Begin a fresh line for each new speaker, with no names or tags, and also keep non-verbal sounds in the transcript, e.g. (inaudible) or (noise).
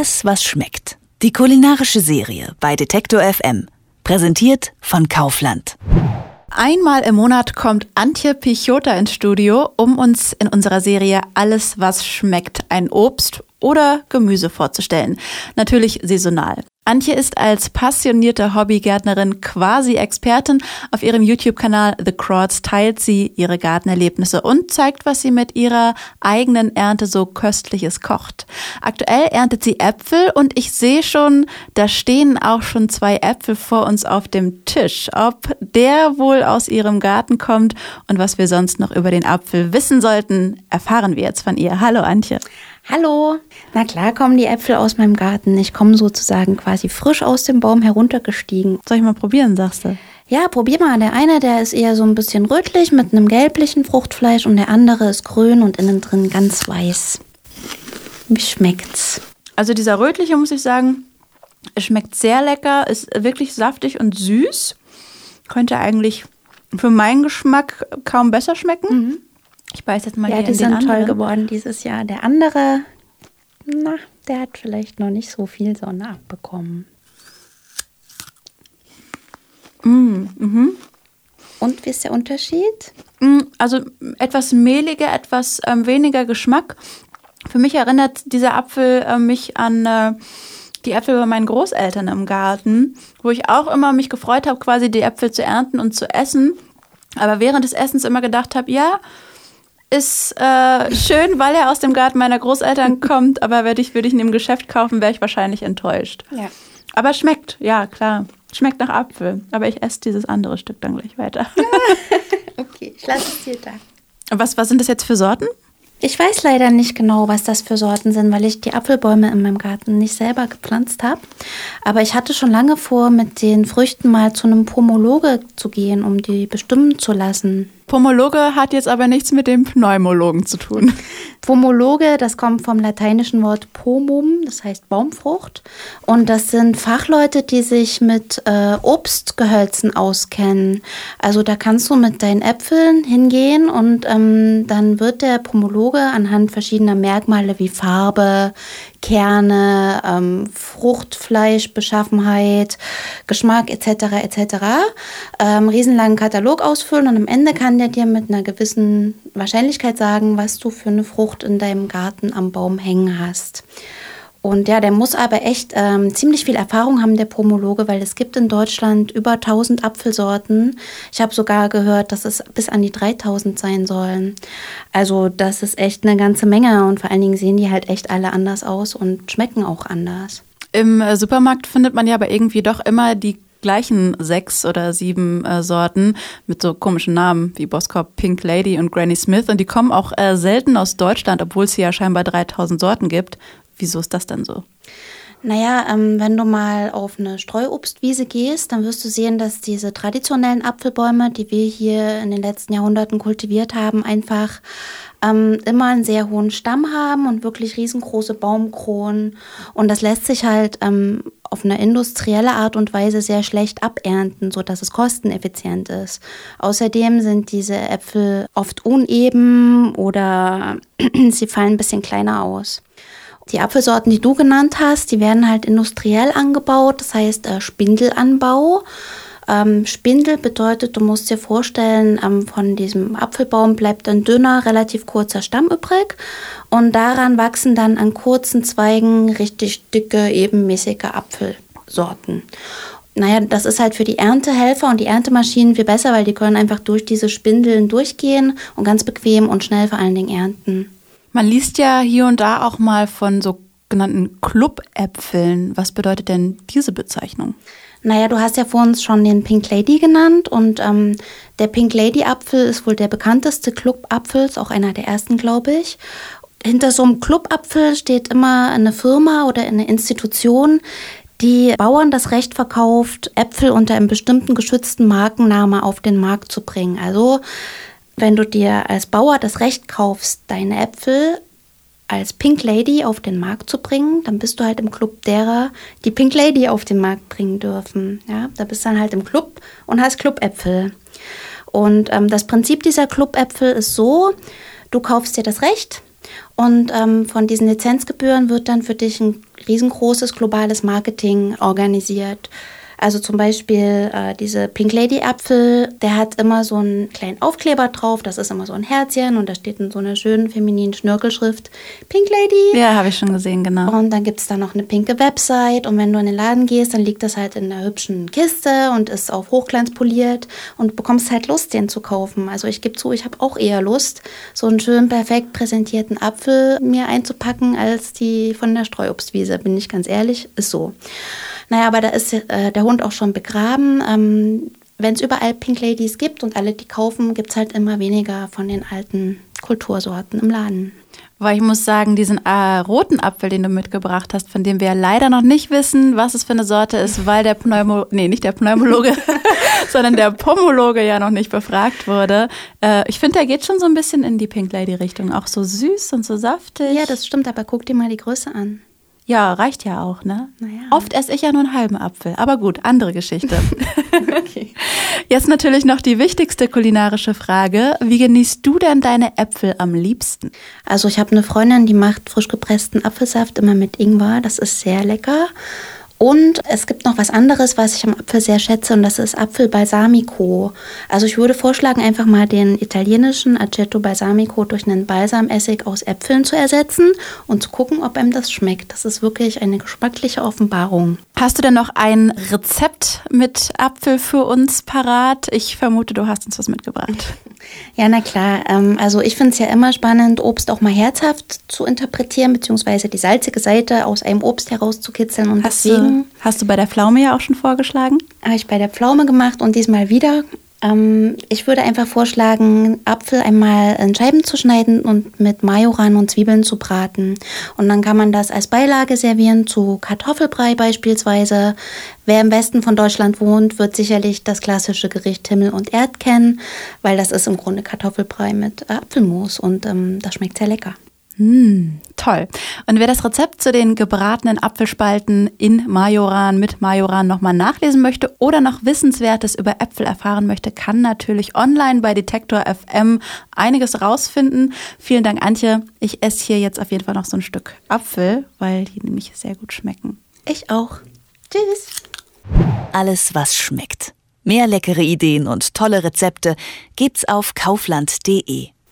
Alles, was schmeckt. Die kulinarische Serie bei Detektor FM. Präsentiert von Kaufland.
Einmal im Monat kommt Antje Pichota ins Studio, um uns in unserer Serie Alles, was schmeckt, ein Obst oder Gemüse vorzustellen. Natürlich saisonal. Antje ist als passionierte Hobbygärtnerin quasi Expertin. Auf ihrem YouTube-Kanal The Crowds teilt sie ihre Gartenerlebnisse und zeigt, was sie mit ihrer eigenen Ernte so köstliches kocht. Aktuell erntet sie Äpfel und ich sehe schon, da stehen auch schon zwei Äpfel vor uns auf dem Tisch. Ob der wohl aus ihrem Garten kommt und was wir sonst noch über den Apfel wissen sollten, erfahren wir jetzt von ihr. Hallo Antje.
Hallo. Na klar kommen die Äpfel aus meinem Garten. Ich komme sozusagen quasi frisch aus dem Baum heruntergestiegen.
Soll ich mal probieren, sagst du?
Ja, probier mal. Der eine, der ist eher so ein bisschen rötlich mit einem gelblichen Fruchtfleisch und der andere ist grün und innen drin ganz weiß. Wie schmeckt's?
Also dieser rötliche, muss ich sagen, schmeckt sehr lecker, ist wirklich saftig und süß. Könnte eigentlich für meinen Geschmack kaum besser schmecken. Mhm.
Ich beiß jetzt mal ja, die in sind toll geworden dieses Jahr. Der andere, na, der hat vielleicht noch nicht so viel Sonne abbekommen.
Mm, mhm.
Und wie ist der Unterschied?
Mm, also etwas mehliger, etwas ähm, weniger Geschmack. Für mich erinnert dieser Apfel äh, mich an äh, die Äpfel bei meinen Großeltern im Garten, wo ich auch immer mich gefreut habe, quasi die Äpfel zu ernten und zu essen. Aber während des Essens immer gedacht habe, ja, ist äh, schön, weil er aus dem Garten meiner Großeltern kommt, aber würde ich, würd ich ihn im Geschäft kaufen, wäre ich wahrscheinlich enttäuscht.
Ja.
Aber schmeckt, ja, klar. Schmeckt nach Apfel. Aber ich esse dieses andere Stück dann gleich weiter. (laughs)
okay, ich lasse es dir da.
Was, was sind das jetzt für Sorten?
Ich weiß leider nicht genau, was das für Sorten sind, weil ich die Apfelbäume in meinem Garten nicht selber gepflanzt habe. Aber ich hatte schon lange vor, mit den Früchten mal zu einem Pomologe zu gehen, um die bestimmen zu lassen.
Pomologe hat jetzt aber nichts mit dem Pneumologen zu tun.
Pomologe, das kommt vom lateinischen Wort pomum, das heißt Baumfrucht. Und das sind Fachleute, die sich mit äh, Obstgehölzen auskennen. Also da kannst du mit deinen Äpfeln hingehen und ähm, dann wird der Pomologe anhand verschiedener Merkmale wie Farbe, Kerne, ähm, Fruchtfleischbeschaffenheit, Geschmack etc. etc. Ähm, riesenlangen Katalog ausfüllen und am Ende kann der dir mit einer gewissen Wahrscheinlichkeit sagen, was du für eine Frucht in deinem Garten am Baum hängen hast. Und ja, der muss aber echt ähm, ziemlich viel Erfahrung haben, der Pomologe, weil es gibt in Deutschland über 1000 Apfelsorten. Ich habe sogar gehört, dass es bis an die 3000 sein sollen. Also das ist echt eine ganze Menge und vor allen Dingen sehen die halt echt alle anders aus und schmecken auch anders.
Im äh, Supermarkt findet man ja aber irgendwie doch immer die gleichen sechs oder sieben äh, Sorten mit so komischen Namen wie Boskop, Pink Lady und Granny Smith. Und die kommen auch äh, selten aus Deutschland, obwohl es hier ja scheinbar 3000 Sorten gibt. Wieso ist das denn so?
Naja, ähm, wenn du mal auf eine Streuobstwiese gehst, dann wirst du sehen, dass diese traditionellen Apfelbäume, die wir hier in den letzten Jahrhunderten kultiviert haben, einfach ähm, immer einen sehr hohen Stamm haben und wirklich riesengroße Baumkronen. Und das lässt sich halt ähm, auf eine industrielle Art und Weise sehr schlecht abernten, sodass es kosteneffizient ist. Außerdem sind diese Äpfel oft uneben oder (clears throat) sie fallen ein bisschen kleiner aus. Die Apfelsorten, die du genannt hast, die werden halt industriell angebaut, das heißt äh, Spindelanbau. Ähm, Spindel bedeutet, du musst dir vorstellen, ähm, von diesem Apfelbaum bleibt ein dünner, relativ kurzer Stamm übrig und daran wachsen dann an kurzen Zweigen richtig dicke, ebenmäßige Apfelsorten. Naja, das ist halt für die Erntehelfer und die Erntemaschinen viel besser, weil die können einfach durch diese Spindeln durchgehen und ganz bequem und schnell vor allen Dingen ernten.
Man liest ja hier und da auch mal von sogenannten Club-Äpfeln. Was bedeutet denn diese Bezeichnung?
Naja, du hast ja vor uns schon den Pink Lady genannt und ähm, der Pink Lady Apfel ist wohl der bekannteste Club-Apfel, auch einer der ersten, glaube ich. Hinter so einem Club-Apfel steht immer eine Firma oder eine Institution, die Bauern das Recht verkauft, Äpfel unter einem bestimmten geschützten Markenname auf den Markt zu bringen. Also wenn du dir als Bauer das Recht kaufst, deine Äpfel als Pink Lady auf den Markt zu bringen, dann bist du halt im Club derer, die Pink Lady auf den Markt bringen dürfen. Ja, da bist du dann halt im Club und hast Clubäpfel. Und ähm, das Prinzip dieser Clubäpfel ist so, du kaufst dir das Recht, Und ähm, von diesen Lizenzgebühren wird dann für dich ein riesengroßes globales Marketing organisiert. Also zum Beispiel äh, diese Pink Lady Apfel, der hat immer so einen kleinen Aufkleber drauf. Das ist immer so ein Herzchen und da steht in so einer schönen femininen Schnörkelschrift Pink Lady.
Ja, habe ich schon gesehen, genau.
Und dann gibt es da noch eine pinke Website und wenn du in den Laden gehst, dann liegt das halt in einer hübschen Kiste und ist auf Hochglanz poliert und bekommst halt Lust, den zu kaufen. Also ich gebe zu, ich habe auch eher Lust, so einen schön perfekt präsentierten Apfel mir einzupacken, als die von der Streuobstwiese, bin ich ganz ehrlich, ist so. Naja, aber da ist äh, der Hund auch schon begraben. Ähm, Wenn es überall Pink Ladies gibt und alle die kaufen, gibt es halt immer weniger von den alten Kultursorten im Laden.
Weil ich muss sagen, diesen äh, roten Apfel, den du mitgebracht hast, von dem wir ja leider noch nicht wissen, was es für eine Sorte ist, weil der Pneumo, nee, nicht der Pneumologe, (laughs) sondern der Pomologe ja noch nicht befragt wurde. Äh, ich finde, der geht schon so ein bisschen in die Pink Lady Richtung, auch so süß und so saftig.
Ja, das stimmt, aber guck dir mal die Größe an.
Ja, reicht ja auch, ne?
Naja.
Oft esse ich ja nur einen halben Apfel. Aber gut, andere Geschichte. (laughs) okay. Jetzt natürlich noch die wichtigste kulinarische Frage. Wie genießt du denn deine Äpfel am liebsten?
Also ich habe eine Freundin, die macht frisch gepressten Apfelsaft immer mit Ingwer. Das ist sehr lecker. Und es gibt noch was anderes, was ich am Apfel sehr schätze, und das ist Apfel Balsamico. Also ich würde vorschlagen, einfach mal den italienischen Aceto Balsamico durch einen Balsamessig aus Äpfeln zu ersetzen und zu gucken, ob einem das schmeckt. Das ist wirklich eine geschmackliche Offenbarung.
Hast du denn noch ein Rezept mit Apfel für uns parat? Ich vermute, du hast uns was mitgebracht. (laughs)
Ja, na klar. Ähm, also ich finde es ja immer spannend, Obst auch mal herzhaft zu interpretieren, beziehungsweise die salzige Seite aus einem Obst herauszukitzeln. Und
hast
deswegen
Du, hast du bei der Pflaume ja auch schon vorgeschlagen?
Habe ich bei der Pflaume gemacht und diesmal wieder. Ähm, ich würde einfach vorschlagen, Apfel einmal in Scheiben zu schneiden und mit Majoran und Zwiebeln zu braten. Und dann kann man das als Beilage servieren zu Kartoffelbrei beispielsweise. Wer im Westen von Deutschland wohnt, wird sicherlich das klassische Gericht Himmel und Erd kennen, weil das ist im Grunde Kartoffelbrei mit Apfelmus und ähm, das schmeckt sehr lecker.
Mm, toll. Und wer das Rezept zu den gebratenen Apfelspalten in Majoran mit Majoran nochmal nachlesen möchte oder noch Wissenswertes über Äpfel erfahren möchte, kann natürlich online bei Detektor FM einiges rausfinden. Vielen Dank, Antje. Ich esse hier jetzt auf jeden Fall noch so ein Stück Apfel, weil die nämlich sehr gut schmecken.
Ich auch. Tschüss.
Alles, was schmeckt. Mehr leckere Ideen und tolle Rezepte gibt's auf kaufland.de.